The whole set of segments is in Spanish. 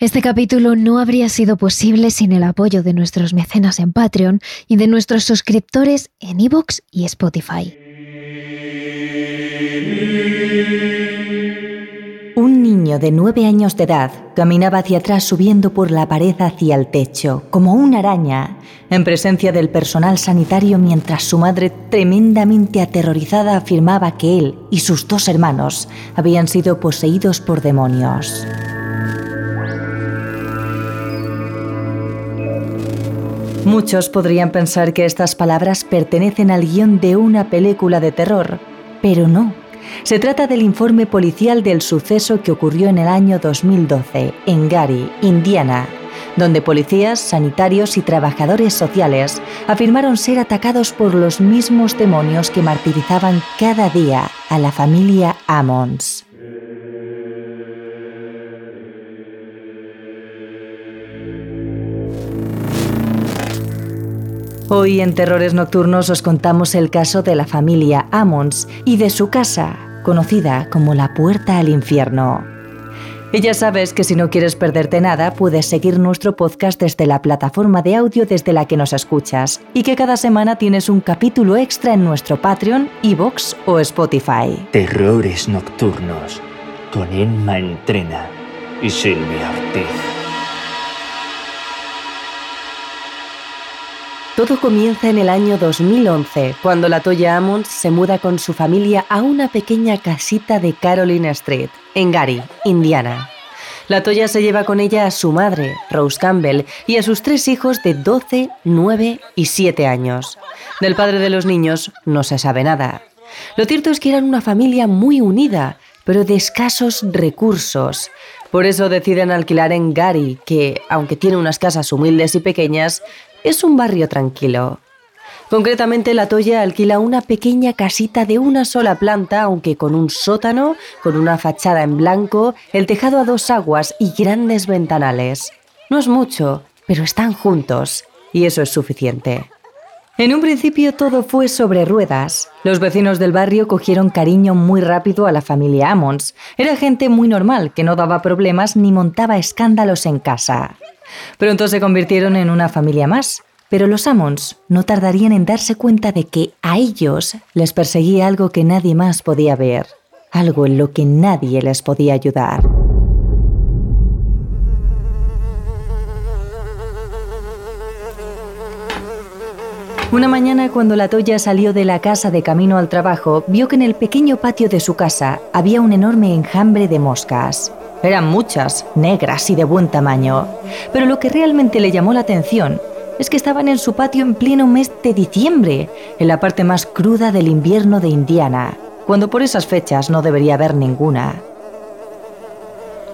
Este capítulo no habría sido posible sin el apoyo de nuestros mecenas en Patreon y de nuestros suscriptores en iVoox y Spotify. Un niño de nueve años de edad caminaba hacia atrás subiendo por la pared hacia el techo, como una araña, en presencia del personal sanitario mientras su madre, tremendamente aterrorizada, afirmaba que él y sus dos hermanos habían sido poseídos por demonios. Muchos podrían pensar que estas palabras pertenecen al guion de una película de terror, pero no. Se trata del informe policial del suceso que ocurrió en el año 2012 en Gary, Indiana, donde policías, sanitarios y trabajadores sociales afirmaron ser atacados por los mismos demonios que martirizaban cada día a la familia Ammons. Hoy en Terrores Nocturnos os contamos el caso de la familia Ammons y de su casa, conocida como la Puerta al Infierno. Y ya sabes que si no quieres perderte nada, puedes seguir nuestro podcast desde la plataforma de audio desde la que nos escuchas y que cada semana tienes un capítulo extra en nuestro Patreon, Evox o Spotify. Terrores Nocturnos con Emma Entrena y Silvia Ortiz. Todo comienza en el año 2011, cuando la Toya Ammons se muda con su familia a una pequeña casita de Caroline Street, en Gary, Indiana. La Toya se lleva con ella a su madre, Rose Campbell, y a sus tres hijos de 12, 9 y 7 años. Del padre de los niños no se sabe nada. Lo cierto es que eran una familia muy unida, pero de escasos recursos. Por eso deciden alquilar en Gary, que, aunque tiene unas casas humildes y pequeñas, es un barrio tranquilo. Concretamente, La Toya alquila una pequeña casita de una sola planta, aunque con un sótano, con una fachada en blanco, el tejado a dos aguas y grandes ventanales. No es mucho, pero están juntos, y eso es suficiente. En un principio todo fue sobre ruedas. Los vecinos del barrio cogieron cariño muy rápido a la familia Ammons. Era gente muy normal, que no daba problemas ni montaba escándalos en casa. Pronto se convirtieron en una familia más, pero los Ammons no tardarían en darse cuenta de que a ellos les perseguía algo que nadie más podía ver, algo en lo que nadie les podía ayudar. Una mañana cuando la Toya salió de la casa de camino al trabajo, vio que en el pequeño patio de su casa había un enorme enjambre de moscas. Eran muchas, negras y de buen tamaño. Pero lo que realmente le llamó la atención es que estaban en su patio en pleno mes de diciembre, en la parte más cruda del invierno de Indiana, cuando por esas fechas no debería haber ninguna.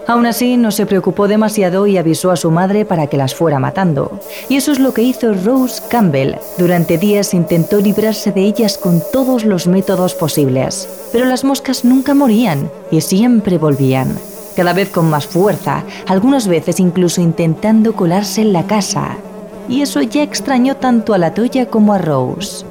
Aún así, no se preocupó demasiado y avisó a su madre para que las fuera matando. Y eso es lo que hizo Rose Campbell. Durante días intentó librarse de ellas con todos los métodos posibles. Pero las moscas nunca morían y siempre volvían cada vez con más fuerza, algunas veces incluso intentando colarse en la casa. Y eso ya extrañó tanto a la Toya como a Rose.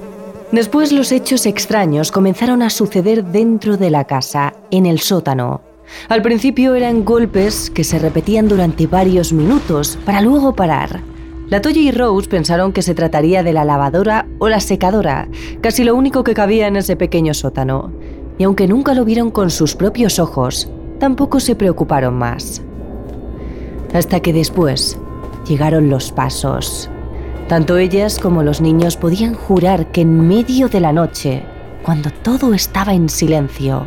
Después los hechos extraños comenzaron a suceder dentro de la casa, en el sótano. Al principio eran golpes que se repetían durante varios minutos, para luego parar. La Toya y Rose pensaron que se trataría de la lavadora o la secadora, casi lo único que cabía en ese pequeño sótano. Y aunque nunca lo vieron con sus propios ojos, tampoco se preocuparon más. Hasta que después llegaron los pasos. Tanto ellas como los niños podían jurar que en medio de la noche, cuando todo estaba en silencio,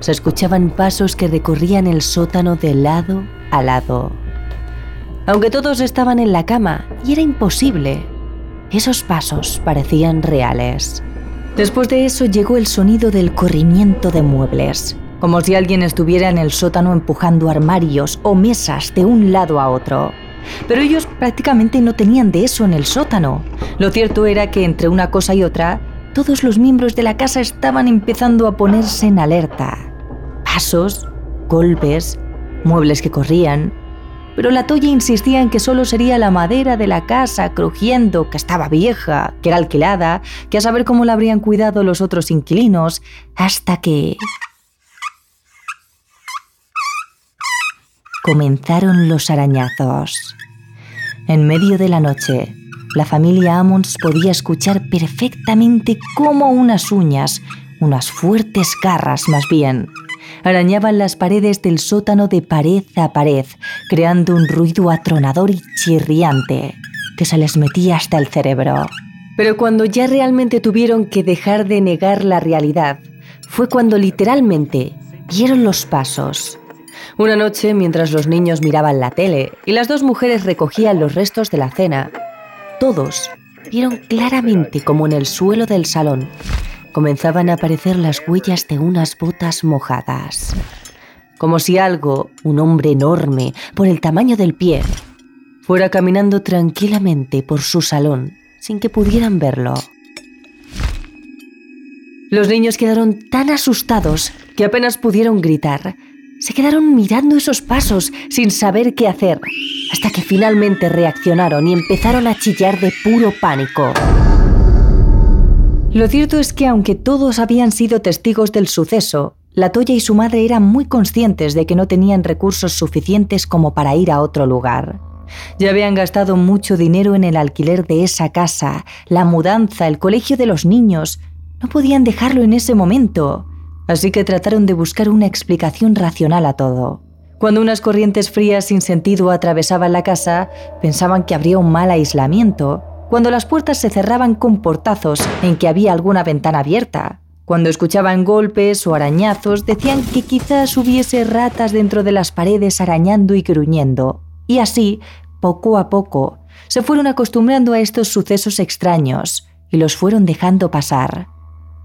se escuchaban pasos que recorrían el sótano de lado a lado. Aunque todos estaban en la cama y era imposible, esos pasos parecían reales. Después de eso llegó el sonido del corrimiento de muebles como si alguien estuviera en el sótano empujando armarios o mesas de un lado a otro. Pero ellos prácticamente no tenían de eso en el sótano. Lo cierto era que entre una cosa y otra, todos los miembros de la casa estaban empezando a ponerse en alerta. Pasos, golpes, muebles que corrían. Pero la Toya insistía en que solo sería la madera de la casa crujiendo, que estaba vieja, que era alquilada, que a saber cómo la habrían cuidado los otros inquilinos, hasta que... comenzaron los arañazos. En medio de la noche, la familia Ammons podía escuchar perfectamente cómo unas uñas, unas fuertes garras más bien, arañaban las paredes del sótano de pared a pared, creando un ruido atronador y chirriante que se les metía hasta el cerebro. Pero cuando ya realmente tuvieron que dejar de negar la realidad, fue cuando literalmente vieron los pasos. Una noche, mientras los niños miraban la tele y las dos mujeres recogían los restos de la cena, todos vieron claramente como en el suelo del salón comenzaban a aparecer las huellas de unas botas mojadas. Como si algo, un hombre enorme, por el tamaño del pie, fuera caminando tranquilamente por su salón sin que pudieran verlo. Los niños quedaron tan asustados que apenas pudieron gritar. Se quedaron mirando esos pasos sin saber qué hacer, hasta que finalmente reaccionaron y empezaron a chillar de puro pánico. Lo cierto es que aunque todos habían sido testigos del suceso, la Toya y su madre eran muy conscientes de que no tenían recursos suficientes como para ir a otro lugar. Ya habían gastado mucho dinero en el alquiler de esa casa, la mudanza, el colegio de los niños. No podían dejarlo en ese momento. Así que trataron de buscar una explicación racional a todo. Cuando unas corrientes frías sin sentido atravesaban la casa, pensaban que habría un mal aislamiento, cuando las puertas se cerraban con portazos en que había alguna ventana abierta. Cuando escuchaban golpes o arañazos, decían que quizás hubiese ratas dentro de las paredes arañando y gruñendo. Y así, poco a poco, se fueron acostumbrando a estos sucesos extraños y los fueron dejando pasar.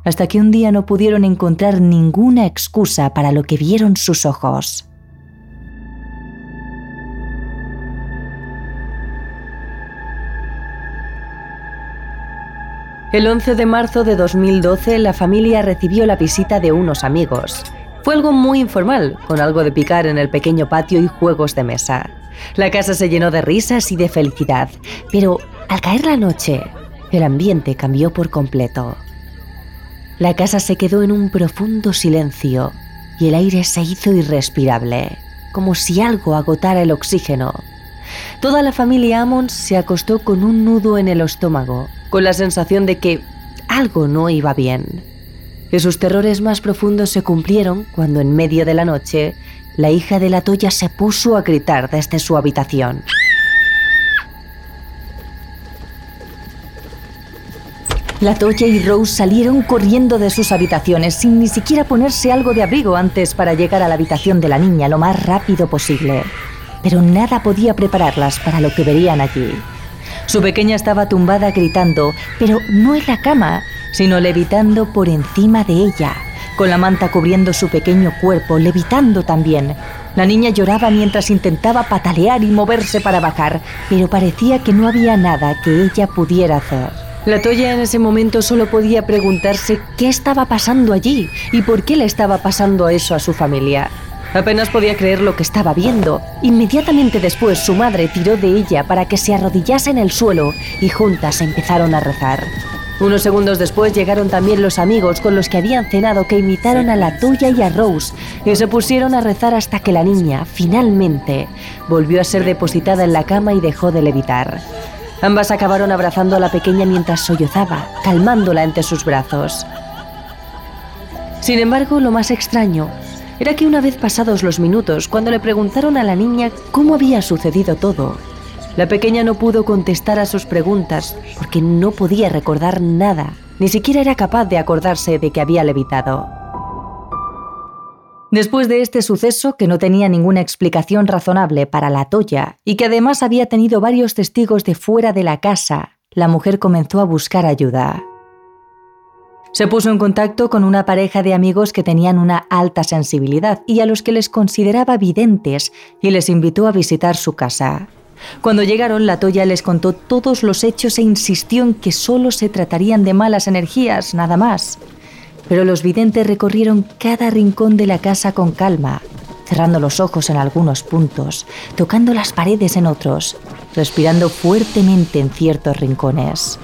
Hasta que un día no pudieron encontrar ninguna excusa para lo que vieron sus ojos. El 11 de marzo de 2012 la familia recibió la visita de unos amigos. Fue algo muy informal, con algo de picar en el pequeño patio y juegos de mesa. La casa se llenó de risas y de felicidad, pero al caer la noche, el ambiente cambió por completo. La casa se quedó en un profundo silencio y el aire se hizo irrespirable, como si algo agotara el oxígeno. Toda la familia Ammons se acostó con un nudo en el estómago con la sensación de que algo no iba bien. Que sus terrores más profundos se cumplieron cuando en medio de la noche la hija de la Toya se puso a gritar desde su habitación. La Toya y Rose salieron corriendo de sus habitaciones sin ni siquiera ponerse algo de abrigo antes para llegar a la habitación de la niña lo más rápido posible. Pero nada podía prepararlas para lo que verían allí. Su pequeña estaba tumbada gritando, pero no en la cama, sino levitando por encima de ella, con la manta cubriendo su pequeño cuerpo, levitando también. La niña lloraba mientras intentaba patalear y moverse para bajar, pero parecía que no había nada que ella pudiera hacer. La Toya en ese momento solo podía preguntarse qué estaba pasando allí y por qué le estaba pasando eso a su familia. Apenas podía creer lo que estaba viendo. Inmediatamente después su madre tiró de ella para que se arrodillase en el suelo y juntas empezaron a rezar. Unos segundos después llegaron también los amigos con los que habían cenado que imitaron a la tuya y a Rose y se pusieron a rezar hasta que la niña, finalmente, volvió a ser depositada en la cama y dejó de levitar. Ambas acabaron abrazando a la pequeña mientras sollozaba, calmándola entre sus brazos. Sin embargo, lo más extraño era que una vez pasados los minutos, cuando le preguntaron a la niña cómo había sucedido todo, la pequeña no pudo contestar a sus preguntas porque no podía recordar nada, ni siquiera era capaz de acordarse de que había levitado. Después de este suceso, que no tenía ninguna explicación razonable para la Toya y que además había tenido varios testigos de fuera de la casa, la mujer comenzó a buscar ayuda. Se puso en contacto con una pareja de amigos que tenían una alta sensibilidad y a los que les consideraba videntes y les invitó a visitar su casa. Cuando llegaron, la Toya les contó todos los hechos e insistió en que solo se tratarían de malas energías, nada más. Pero los videntes recorrieron cada rincón de la casa con calma, cerrando los ojos en algunos puntos, tocando las paredes en otros, respirando fuertemente en ciertos rincones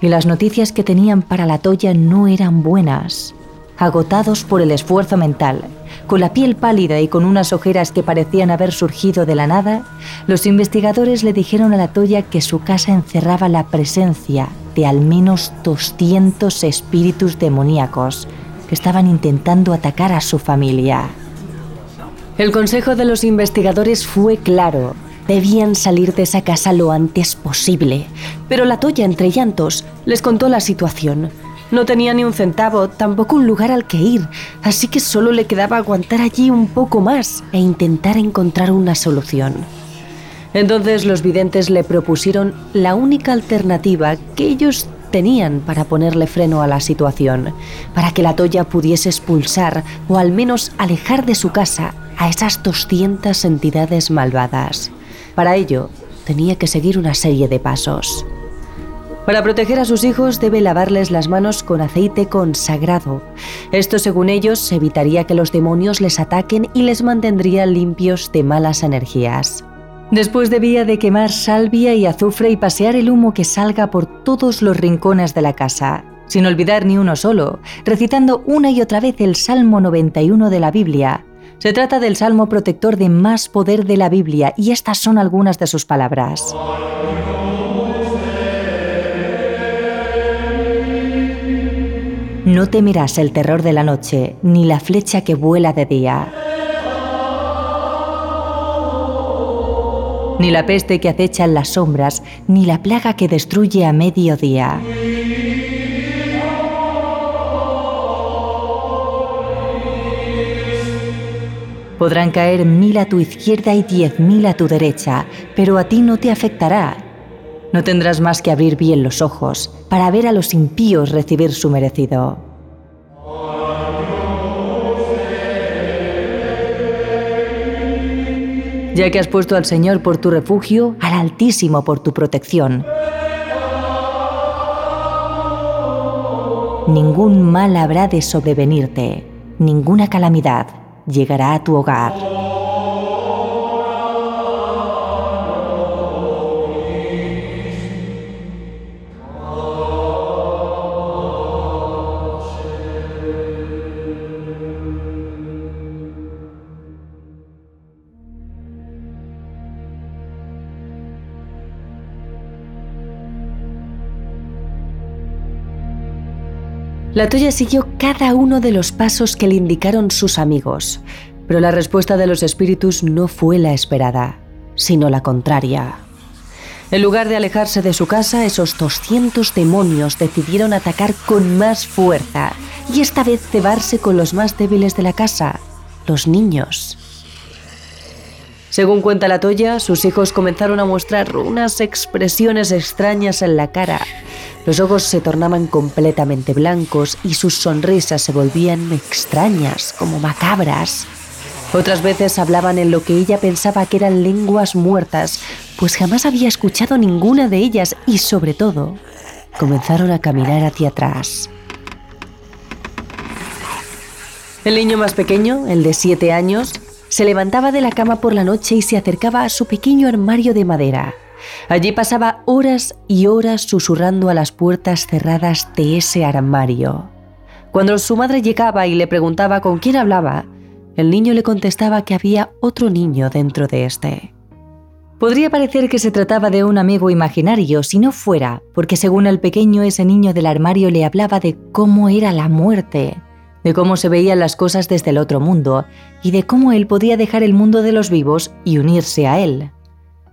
y las noticias que tenían para la Toya no eran buenas. Agotados por el esfuerzo mental, con la piel pálida y con unas ojeras que parecían haber surgido de la nada, los investigadores le dijeron a la Toya que su casa encerraba la presencia de al menos 200 espíritus demoníacos que estaban intentando atacar a su familia. El consejo de los investigadores fue claro. Debían salir de esa casa lo antes posible. Pero la Toya, entre llantos, les contó la situación. No tenía ni un centavo, tampoco un lugar al que ir, así que solo le quedaba aguantar allí un poco más e intentar encontrar una solución. Entonces los videntes le propusieron la única alternativa que ellos tenían para ponerle freno a la situación, para que la Toya pudiese expulsar o al menos alejar de su casa a esas 200 entidades malvadas. Para ello, tenía que seguir una serie de pasos. Para proteger a sus hijos debe lavarles las manos con aceite consagrado. Esto, según ellos, evitaría que los demonios les ataquen y les mantendría limpios de malas energías. Después debía de quemar salvia y azufre y pasear el humo que salga por todos los rincones de la casa, sin olvidar ni uno solo, recitando una y otra vez el Salmo 91 de la Biblia. Se trata del salmo protector de más poder de la Biblia y estas son algunas de sus palabras. No temerás el terror de la noche, ni la flecha que vuela de día, ni la peste que acecha en las sombras, ni la plaga que destruye a mediodía. Podrán caer mil a tu izquierda y diez mil a tu derecha, pero a ti no te afectará. No tendrás más que abrir bien los ojos para ver a los impíos recibir su merecido. Ya que has puesto al Señor por tu refugio, al Altísimo por tu protección. Ningún mal habrá de sobrevenirte, ninguna calamidad llegará a tu hogar. La Toya siguió cada uno de los pasos que le indicaron sus amigos, pero la respuesta de los espíritus no fue la esperada, sino la contraria. En lugar de alejarse de su casa, esos 200 demonios decidieron atacar con más fuerza y esta vez cebarse con los más débiles de la casa, los niños. Según cuenta la Toya, sus hijos comenzaron a mostrar unas expresiones extrañas en la cara los ojos se tornaban completamente blancos y sus sonrisas se volvían extrañas, como macabras. Otras veces hablaban en lo que ella pensaba que eran lenguas muertas, pues jamás había escuchado ninguna de ellas y sobre todo, comenzaron a caminar hacia atrás. El niño más pequeño, el de siete años, se levantaba de la cama por la noche y se acercaba a su pequeño armario de madera. Allí pasaba horas y horas susurrando a las puertas cerradas de ese armario. Cuando su madre llegaba y le preguntaba con quién hablaba, el niño le contestaba que había otro niño dentro de este. Podría parecer que se trataba de un amigo imaginario si no fuera, porque según el pequeño ese niño del armario le hablaba de cómo era la muerte, de cómo se veían las cosas desde el otro mundo y de cómo él podía dejar el mundo de los vivos y unirse a él.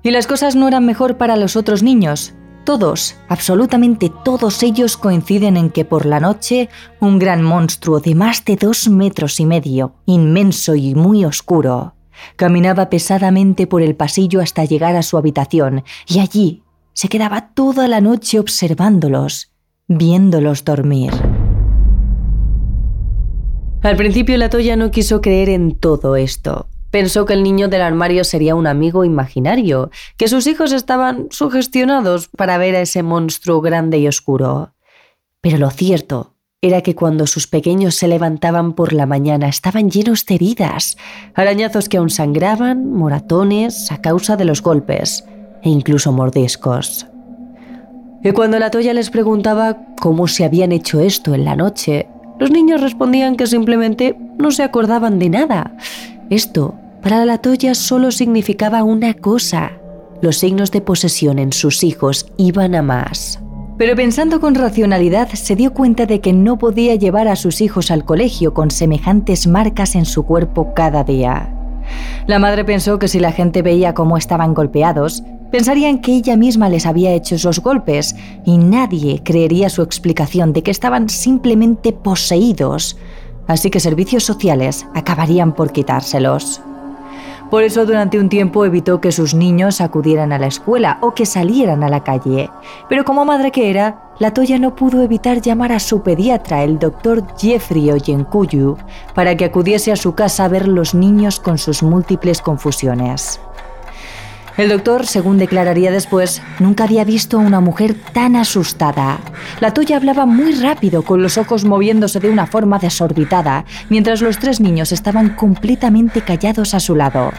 Y las cosas no eran mejor para los otros niños. Todos, absolutamente todos ellos coinciden en que por la noche un gran monstruo de más de dos metros y medio, inmenso y muy oscuro, caminaba pesadamente por el pasillo hasta llegar a su habitación y allí se quedaba toda la noche observándolos, viéndolos dormir. Al principio la Toya no quiso creer en todo esto, Pensó que el niño del armario sería un amigo imaginario, que sus hijos estaban sugestionados para ver a ese monstruo grande y oscuro. Pero lo cierto era que cuando sus pequeños se levantaban por la mañana estaban llenos de heridas, arañazos que aún sangraban, moratones a causa de los golpes e incluso mordiscos. Y cuando la Toya les preguntaba cómo se habían hecho esto en la noche, Los niños respondían que simplemente no se acordaban de nada. Esto, para la Toya, solo significaba una cosa. Los signos de posesión en sus hijos iban a más. Pero pensando con racionalidad, se dio cuenta de que no podía llevar a sus hijos al colegio con semejantes marcas en su cuerpo cada día. La madre pensó que si la gente veía cómo estaban golpeados, pensarían que ella misma les había hecho esos golpes y nadie creería su explicación de que estaban simplemente poseídos, así que servicios sociales acabarían por quitárselos. Por eso durante un tiempo evitó que sus niños acudieran a la escuela o que salieran a la calle. Pero como madre que era, la Toya no pudo evitar llamar a su pediatra, el doctor Jeffrey Oyenkuyu, para que acudiese a su casa a ver los niños con sus múltiples confusiones. El doctor, según declararía después, nunca había visto a una mujer tan asustada. La Toya hablaba muy rápido, con los ojos moviéndose de una forma desorbitada, mientras los tres niños estaban completamente callados a su lado.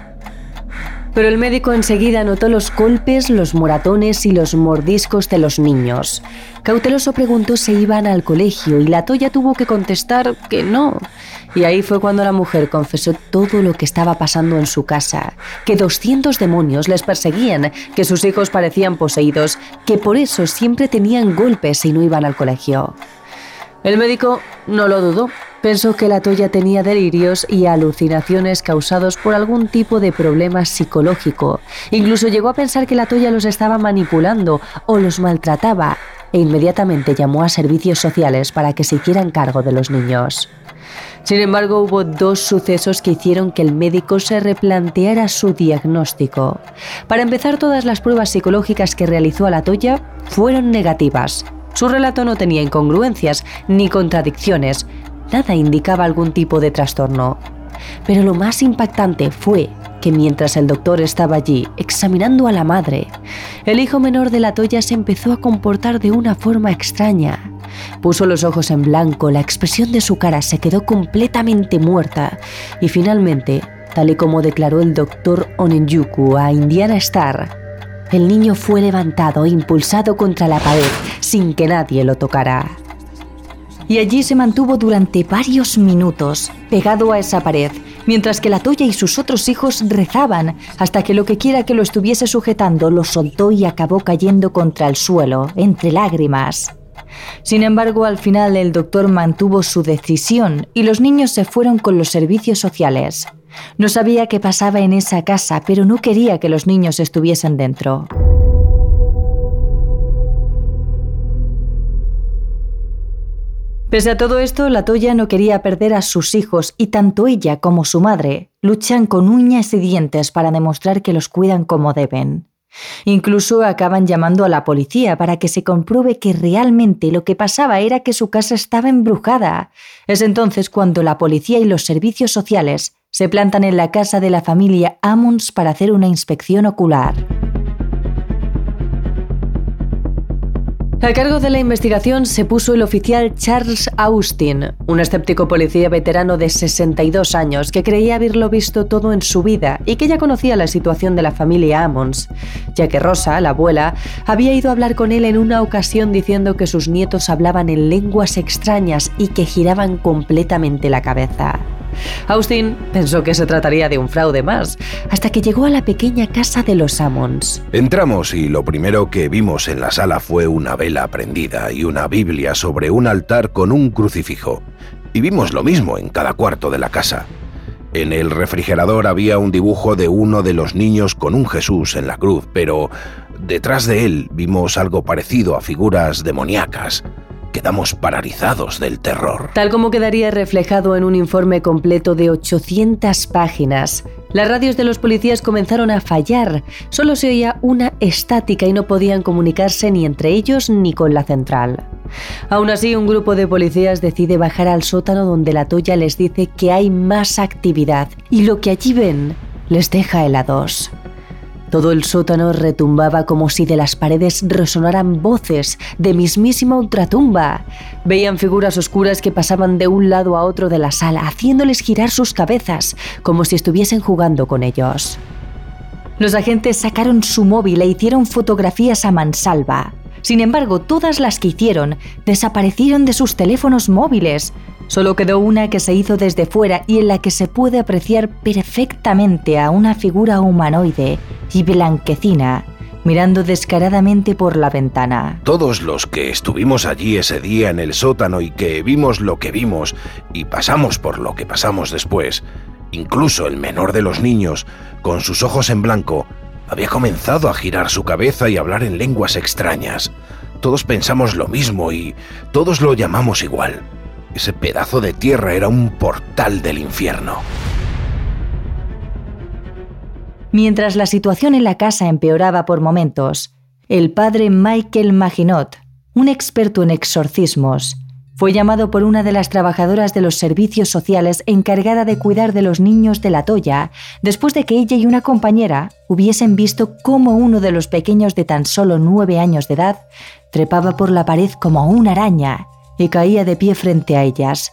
Pero el médico enseguida notó los golpes, los moratones y los mordiscos de los niños. Cauteloso preguntó si iban al colegio y la Toya tuvo que contestar que no. Y ahí fue cuando la mujer confesó todo lo que estaba pasando en su casa, que 200 demonios les perseguían, que sus hijos parecían poseídos, que por eso siempre tenían golpes si no iban al colegio. El médico no lo dudó. Pensó que la Toya tenía delirios y alucinaciones causados por algún tipo de problema psicológico. Incluso llegó a pensar que la Toya los estaba manipulando o los maltrataba e inmediatamente llamó a servicios sociales para que se hicieran cargo de los niños. Sin embargo, hubo dos sucesos que hicieron que el médico se replanteara su diagnóstico. Para empezar, todas las pruebas psicológicas que realizó a la Toya fueron negativas. Su relato no tenía incongruencias ni contradicciones, nada indicaba algún tipo de trastorno. Pero lo más impactante fue que mientras el doctor estaba allí examinando a la madre, el hijo menor de la Toya se empezó a comportar de una forma extraña. Puso los ojos en blanco, la expresión de su cara se quedó completamente muerta y finalmente, tal y como declaró el doctor Onenjuku a Indiana Star, el niño fue levantado e impulsado contra la pared sin que nadie lo tocara. Y allí se mantuvo durante varios minutos, pegado a esa pared, mientras que la Toya y sus otros hijos rezaban, hasta que lo que quiera que lo estuviese sujetando lo soltó y acabó cayendo contra el suelo, entre lágrimas. Sin embargo, al final el doctor mantuvo su decisión y los niños se fueron con los servicios sociales. No sabía qué pasaba en esa casa, pero no quería que los niños estuviesen dentro. Pese a todo esto, la Toya no quería perder a sus hijos y tanto ella como su madre luchan con uñas y dientes para demostrar que los cuidan como deben. Incluso acaban llamando a la policía para que se compruebe que realmente lo que pasaba era que su casa estaba embrujada. Es entonces cuando la policía y los servicios sociales se plantan en la casa de la familia Ammons para hacer una inspección ocular. A cargo de la investigación se puso el oficial Charles Austin, un escéptico policía veterano de 62 años que creía haberlo visto todo en su vida y que ya conocía la situación de la familia Ammons, ya que Rosa, la abuela, había ido a hablar con él en una ocasión diciendo que sus nietos hablaban en lenguas extrañas y que giraban completamente la cabeza. Austin pensó que se trataría de un fraude más, hasta que llegó a la pequeña casa de los Ammons. Entramos y lo primero que vimos en la sala fue una vela prendida y una Biblia sobre un altar con un crucifijo. Y vimos lo mismo en cada cuarto de la casa. En el refrigerador había un dibujo de uno de los niños con un Jesús en la cruz, pero detrás de él vimos algo parecido a figuras demoníacas quedamos paralizados del terror. Tal como quedaría reflejado en un informe completo de 800 páginas, las radios de los policías comenzaron a fallar. Solo se oía una estática y no podían comunicarse ni entre ellos ni con la central. Aún así, un grupo de policías decide bajar al sótano donde la Toya les dice que hay más actividad y lo que allí ven les deja helados. Todo el sótano retumbaba como si de las paredes resonaran voces de mismísima ultratumba. Veían figuras oscuras que pasaban de un lado a otro de la sala, haciéndoles girar sus cabezas, como si estuviesen jugando con ellos. Los agentes sacaron su móvil e hicieron fotografías a mansalva. Sin embargo, todas las que hicieron desaparecieron de sus teléfonos móviles. Solo quedó una que se hizo desde fuera y en la que se puede apreciar perfectamente a una figura humanoide y blanquecina mirando descaradamente por la ventana. Todos los que estuvimos allí ese día en el sótano y que vimos lo que vimos y pasamos por lo que pasamos después, incluso el menor de los niños, con sus ojos en blanco, había comenzado a girar su cabeza y hablar en lenguas extrañas. Todos pensamos lo mismo y todos lo llamamos igual. Ese pedazo de tierra era un portal del infierno. Mientras la situación en la casa empeoraba por momentos, el padre Michael Maginot, un experto en exorcismos, fue llamado por una de las trabajadoras de los servicios sociales encargada de cuidar de los niños de la Toya, después de que ella y una compañera hubiesen visto cómo uno de los pequeños de tan solo nueve años de edad trepaba por la pared como una araña y caía de pie frente a ellas.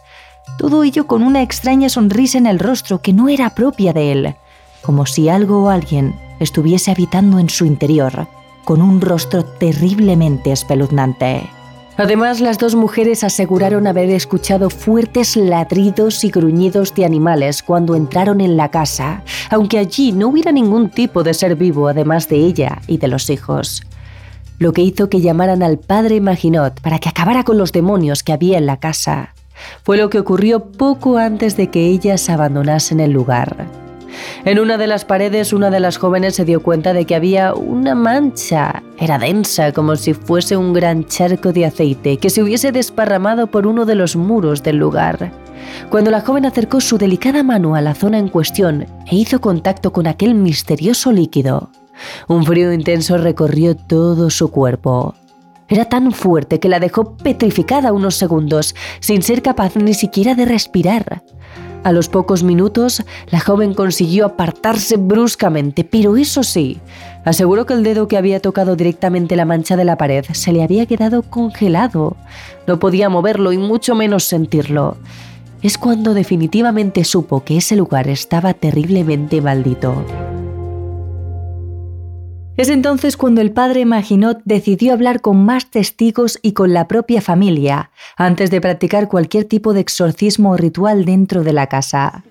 Todo ello con una extraña sonrisa en el rostro que no era propia de él, como si algo o alguien estuviese habitando en su interior, con un rostro terriblemente espeluznante. Además, las dos mujeres aseguraron haber escuchado fuertes ladridos y gruñidos de animales cuando entraron en la casa, aunque allí no hubiera ningún tipo de ser vivo además de ella y de los hijos. Lo que hizo que llamaran al padre Maginot para que acabara con los demonios que había en la casa. Fue lo que ocurrió poco antes de que ellas abandonasen el lugar. En una de las paredes, una de las jóvenes se dio cuenta de que había una mancha. Era densa, como si fuese un gran charco de aceite que se hubiese desparramado por uno de los muros del lugar. Cuando la joven acercó su delicada mano a la zona en cuestión e hizo contacto con aquel misterioso líquido, un frío intenso recorrió todo su cuerpo. Era tan fuerte que la dejó petrificada unos segundos, sin ser capaz ni siquiera de respirar. A los pocos minutos, la joven consiguió apartarse bruscamente, pero eso sí, aseguró que el dedo que había tocado directamente la mancha de la pared se le había quedado congelado. No podía moverlo y mucho menos sentirlo. Es cuando definitivamente supo que ese lugar estaba terriblemente maldito. Es entonces cuando el padre Maginot decidió hablar con más testigos y con la propia familia, antes de practicar cualquier tipo de exorcismo o ritual dentro de la casa.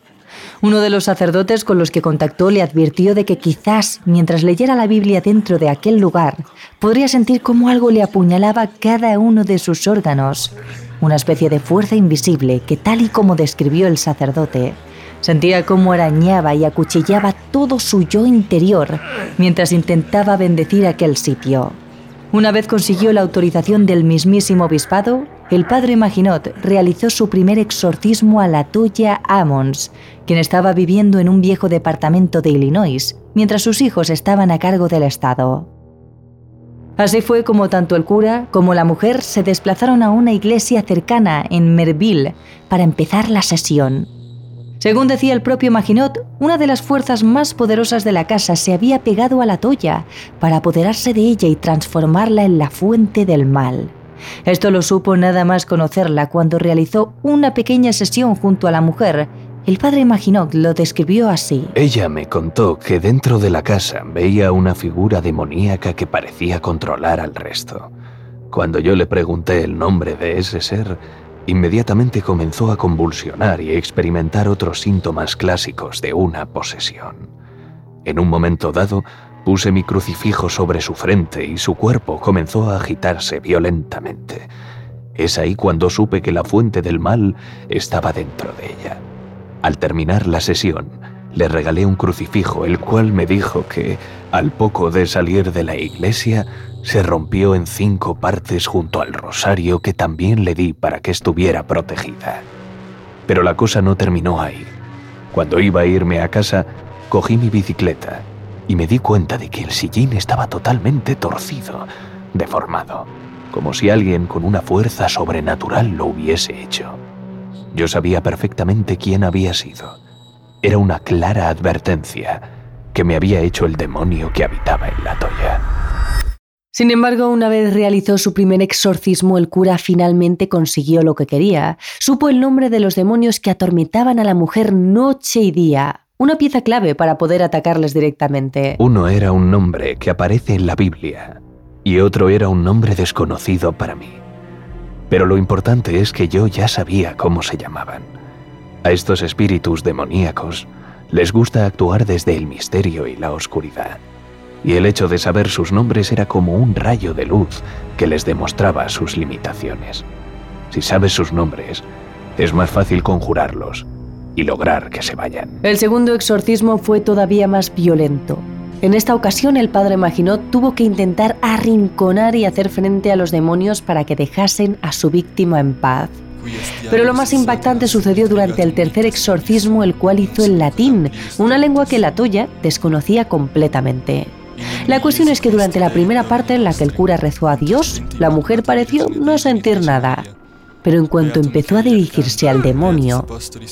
Uno de los sacerdotes con los que contactó le advirtió de que quizás, mientras leyera la Biblia dentro de aquel lugar, podría sentir cómo algo le apuñalaba cada uno de sus órganos, una especie de fuerza invisible que, tal y como describió el sacerdote, Sentía cómo arañaba y acuchillaba todo su yo interior mientras intentaba bendecir aquel sitio. Una vez consiguió la autorización del mismísimo obispado, el padre Maginot realizó su primer exorcismo a la Toya Ammons, quien estaba viviendo en un viejo departamento de Illinois, mientras sus hijos estaban a cargo del Estado. Así fue como tanto el cura como la mujer se desplazaron a una iglesia cercana en Merville para empezar la sesión. Según decía el propio Maginot, una de las fuerzas más poderosas de la casa se había pegado a la toya para apoderarse de ella y transformarla en la fuente del mal. Esto lo supo nada más conocerla cuando realizó una pequeña sesión junto a la mujer. El padre Maginot lo describió así. Ella me contó que dentro de la casa veía una figura demoníaca que parecía controlar al resto. Cuando yo le pregunté el nombre de ese ser, Inmediatamente comenzó a convulsionar y experimentar otros síntomas clásicos de una posesión. En un momento dado, puse mi crucifijo sobre su frente y su cuerpo comenzó a agitarse violentamente. Es ahí cuando supe que la fuente del mal estaba dentro de ella. Al terminar la sesión, le regalé un crucifijo, el cual me dijo que, al poco de salir de la iglesia, se rompió en cinco partes junto al rosario que también le di para que estuviera protegida. Pero la cosa no terminó ahí. Cuando iba a irme a casa, cogí mi bicicleta y me di cuenta de que el sillín estaba totalmente torcido, deformado, como si alguien con una fuerza sobrenatural lo hubiese hecho. Yo sabía perfectamente quién había sido. Era una clara advertencia que me había hecho el demonio que habitaba en la toya. Sin embargo, una vez realizó su primer exorcismo, el cura finalmente consiguió lo que quería. Supo el nombre de los demonios que atormentaban a la mujer noche y día, una pieza clave para poder atacarles directamente. Uno era un nombre que aparece en la Biblia, y otro era un nombre desconocido para mí. Pero lo importante es que yo ya sabía cómo se llamaban. A estos espíritus demoníacos les gusta actuar desde el misterio y la oscuridad. Y el hecho de saber sus nombres era como un rayo de luz que les demostraba sus limitaciones. Si sabes sus nombres, es más fácil conjurarlos y lograr que se vayan. El segundo exorcismo fue todavía más violento. En esta ocasión el padre Maginot tuvo que intentar arrinconar y hacer frente a los demonios para que dejasen a su víctima en paz. Pero lo más impactante sucedió durante el tercer exorcismo, el cual hizo en latín, una lengua que la Toya desconocía completamente. La cuestión es que durante la primera parte en la que el cura rezó a Dios, la mujer pareció no sentir nada. Pero en cuanto empezó a dirigirse al demonio,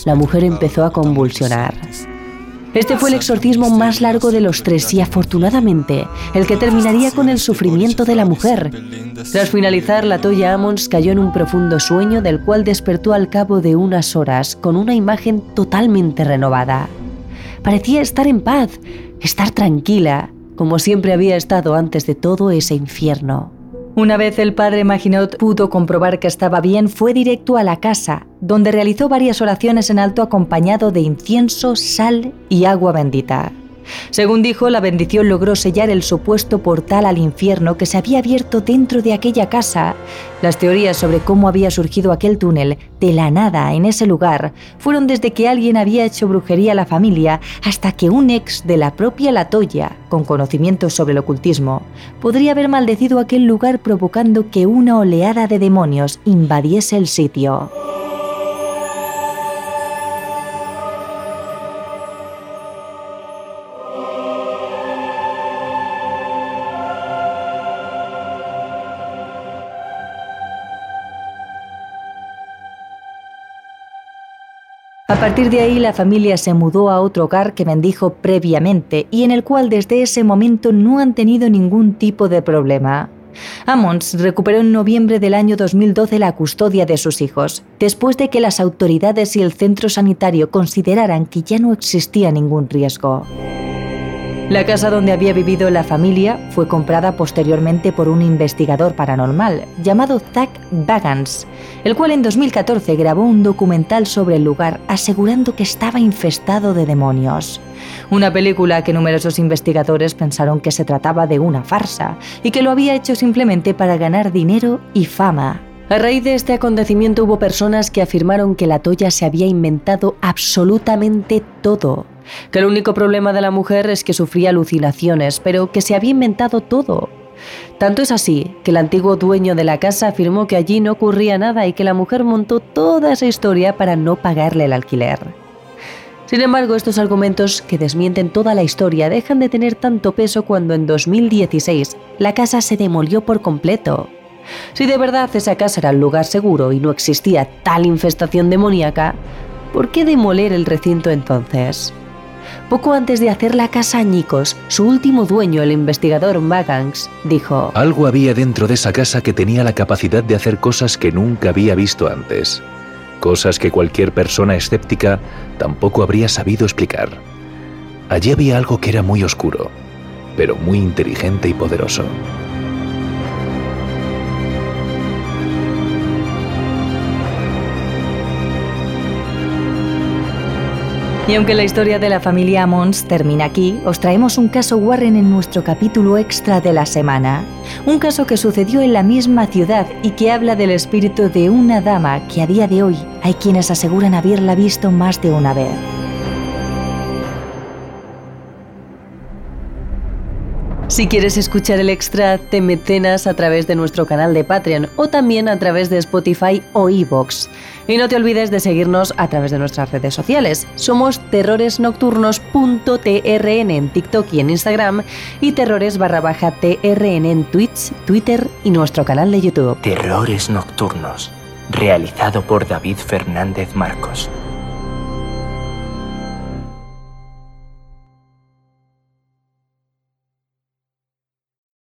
la mujer empezó a convulsionar. Este fue el exorcismo más largo de los tres y afortunadamente el que terminaría con el sufrimiento de la mujer. Tras finalizar, la Toya Amons cayó en un profundo sueño del cual despertó al cabo de unas horas con una imagen totalmente renovada. Parecía estar en paz, estar tranquila, como siempre había estado antes de todo ese infierno. Una vez el padre Maginot pudo comprobar que estaba bien, fue directo a la casa, donde realizó varias oraciones en alto acompañado de incienso, sal y agua bendita. Según dijo, la bendición logró sellar el supuesto portal al infierno que se había abierto dentro de aquella casa. Las teorías sobre cómo había surgido aquel túnel de la nada en ese lugar fueron desde que alguien había hecho brujería a la familia hasta que un ex de la propia Latoya, con conocimientos sobre el ocultismo, podría haber maldecido aquel lugar provocando que una oleada de demonios invadiese el sitio. A partir de ahí la familia se mudó a otro hogar que bendijo previamente y en el cual desde ese momento no han tenido ningún tipo de problema. Ammons recuperó en noviembre del año 2012 la custodia de sus hijos, después de que las autoridades y el centro sanitario consideraran que ya no existía ningún riesgo. La casa donde había vivido la familia fue comprada posteriormente por un investigador paranormal llamado Zach Bagans, el cual en 2014 grabó un documental sobre el lugar asegurando que estaba infestado de demonios. Una película que numerosos investigadores pensaron que se trataba de una farsa y que lo había hecho simplemente para ganar dinero y fama. A raíz de este acontecimiento hubo personas que afirmaron que la Toya se había inventado absolutamente todo que el único problema de la mujer es que sufría alucinaciones, pero que se había inventado todo. Tanto es así que el antiguo dueño de la casa afirmó que allí no ocurría nada y que la mujer montó toda esa historia para no pagarle el alquiler. Sin embargo, estos argumentos que desmienten toda la historia dejan de tener tanto peso cuando en 2016 la casa se demolió por completo. Si de verdad esa casa era el lugar seguro y no existía tal infestación demoníaca, ¿por qué demoler el recinto entonces? Poco antes de hacer la casa añicos, su último dueño, el investigador Magangs, dijo: Algo había dentro de esa casa que tenía la capacidad de hacer cosas que nunca había visto antes. Cosas que cualquier persona escéptica tampoco habría sabido explicar. Allí había algo que era muy oscuro, pero muy inteligente y poderoso. Y aunque la historia de la familia Mons termina aquí, os traemos un caso Warren en nuestro capítulo extra de la semana. Un caso que sucedió en la misma ciudad y que habla del espíritu de una dama que a día de hoy hay quienes aseguran haberla visto más de una vez. Si quieres escuchar el extra, te mecenas a través de nuestro canal de Patreon o también a través de Spotify o Evox. Y no te olvides de seguirnos a través de nuestras redes sociales. Somos terroresnocturnos.trn en TikTok y en Instagram y terrores barra baja TRN en Twitch, Twitter y nuestro canal de YouTube. Terrores Nocturnos, realizado por David Fernández Marcos.